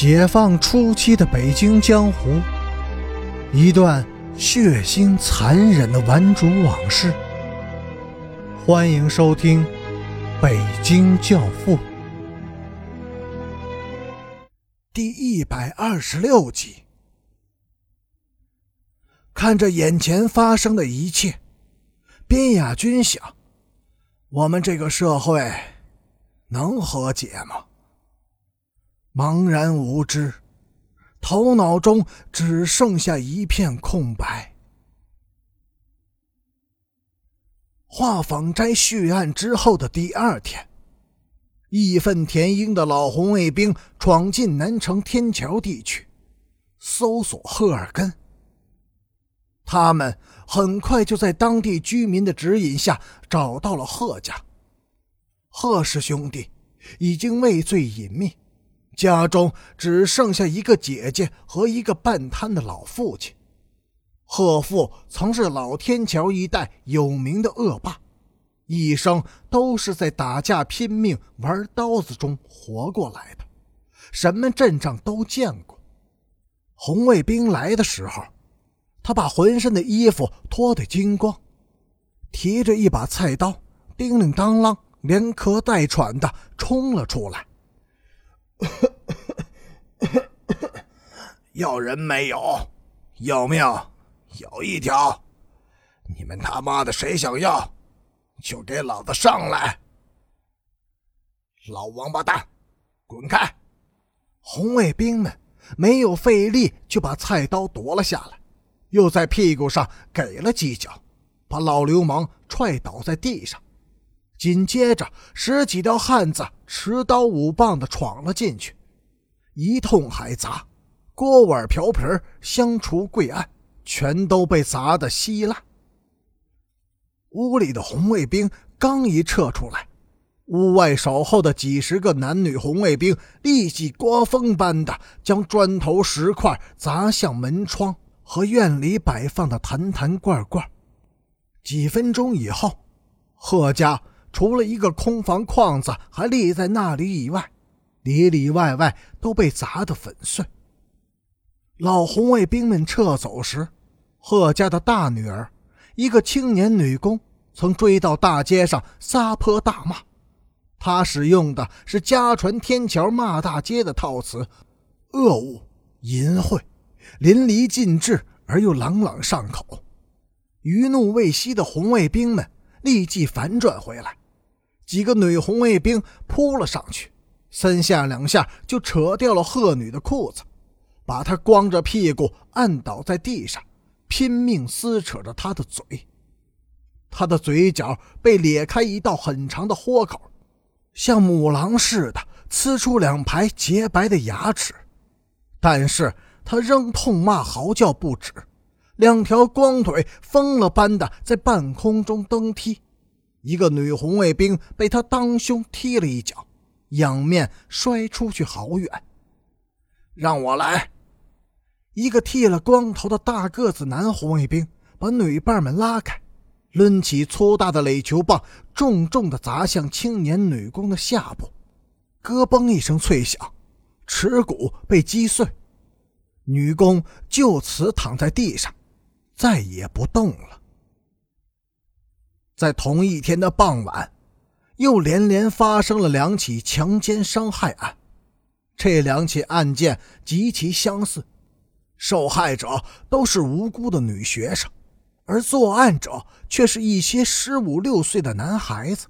解放初期的北京江湖，一段血腥残忍的顽主往事。欢迎收听《北京教父》第一百二十六集。看着眼前发生的一切，边雅君想：我们这个社会能和解吗？茫然无知，头脑中只剩下一片空白。画舫斋血案之后的第二天，义愤填膺的老红卫兵闯进南城天桥地区，搜索赫尔根。他们很快就在当地居民的指引下找到了贺家。贺氏兄弟已经畏罪隐秘。家中只剩下一个姐姐和一个半瘫的老父亲。贺父曾是老天桥一带有名的恶霸，一生都是在打架拼命、玩刀子中活过来的，什么阵仗都见过。红卫兵来的时候，他把浑身的衣服脱得精光，提着一把菜刀，叮铃当啷，连咳带喘的冲了出来。要人没有，要命有一条。你们他妈的谁想要，就给老子上来！老王八蛋，滚开！红卫兵们没有费力就把菜刀夺了下来，又在屁股上给了几脚，把老流氓踹倒在地上。紧接着，十几条汉子持刀舞棒的闯了进去，一通海砸，锅碗瓢盆、香厨柜案全都被砸得稀烂。屋里的红卫兵刚一撤出来，屋外守候的几十个男女红卫兵立即刮风般的将砖头石块砸向门窗和院里摆放的坛坛罐罐。几分钟以后，贺家。除了一个空房框子还立在那里以外，里里外外都被砸得粉碎。老红卫兵们撤走时，贺家的大女儿，一个青年女工，曾追到大街上撒泼大骂。她使用的是家传天桥骂大街的套词，恶物、淫秽，淋漓尽致而又朗朗上口。余怒未息的红卫兵们立即反转回来。几个女红卫兵扑了上去，三下两下就扯掉了贺女的裤子，把他光着屁股按倒在地上，拼命撕扯着他的嘴。他的嘴角被裂开一道很长的豁口，像母狼似的呲出两排洁白的牙齿。但是他仍痛骂嚎叫不止，两条光腿疯了般的在半空中蹬踢。一个女红卫兵被他当胸踢了一脚，仰面摔出去好远。让我来！一个剃了光头的大个子男红卫兵把女伴们拉开，抡起粗大的垒球棒，重重地砸向青年女工的下部，咯嘣一声脆响，耻骨被击碎，女工就此躺在地上，再也不动了。在同一天的傍晚，又连连发生了两起强奸伤害案。这两起案件极其相似，受害者都是无辜的女学生，而作案者却是一些十五六岁的男孩子。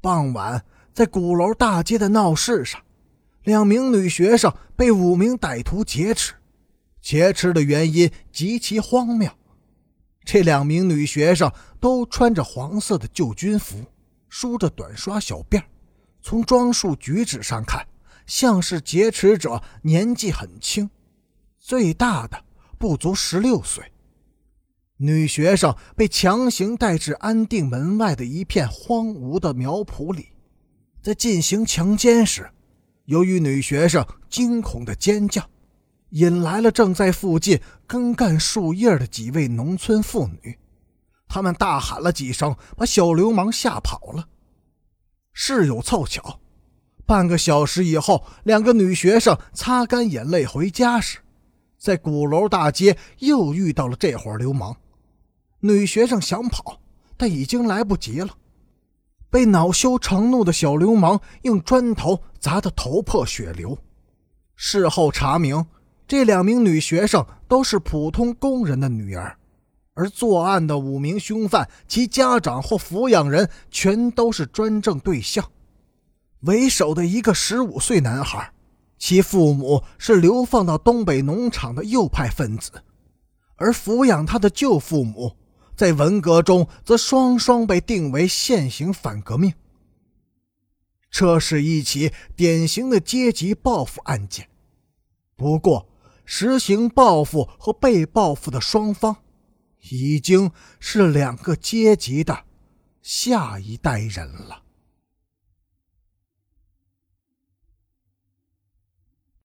傍晚，在鼓楼大街的闹市上，两名女学生被五名歹徒劫持，劫持的原因极其荒谬。这两名女学生都穿着黄色的旧军服，梳着短刷小辫从装束举止上看，像是劫持者年纪很轻，最大的不足十六岁。女学生被强行带至安定门外的一片荒芜的苗圃里，在进行强奸时，由于女学生惊恐的尖叫。引来了正在附近根干树叶的几位农村妇女，他们大喊了几声，把小流氓吓跑了。事有凑巧，半个小时以后，两个女学生擦干眼泪回家时，在鼓楼大街又遇到了这伙流氓。女学生想跑，但已经来不及了，被恼羞成怒的小流氓用砖头砸得头破血流。事后查明，这两名女学生都是普通工人的女儿，而作案的五名凶犯，其家长或抚养人全都是专政对象。为首的一个十五岁男孩，其父母是流放到东北农场的右派分子，而抚养他的舅父母，在文革中则双双被定为现行反革命。这是一起典型的阶级报复案件，不过，实行报复和被报复的双方，已经是两个阶级的下一代人了。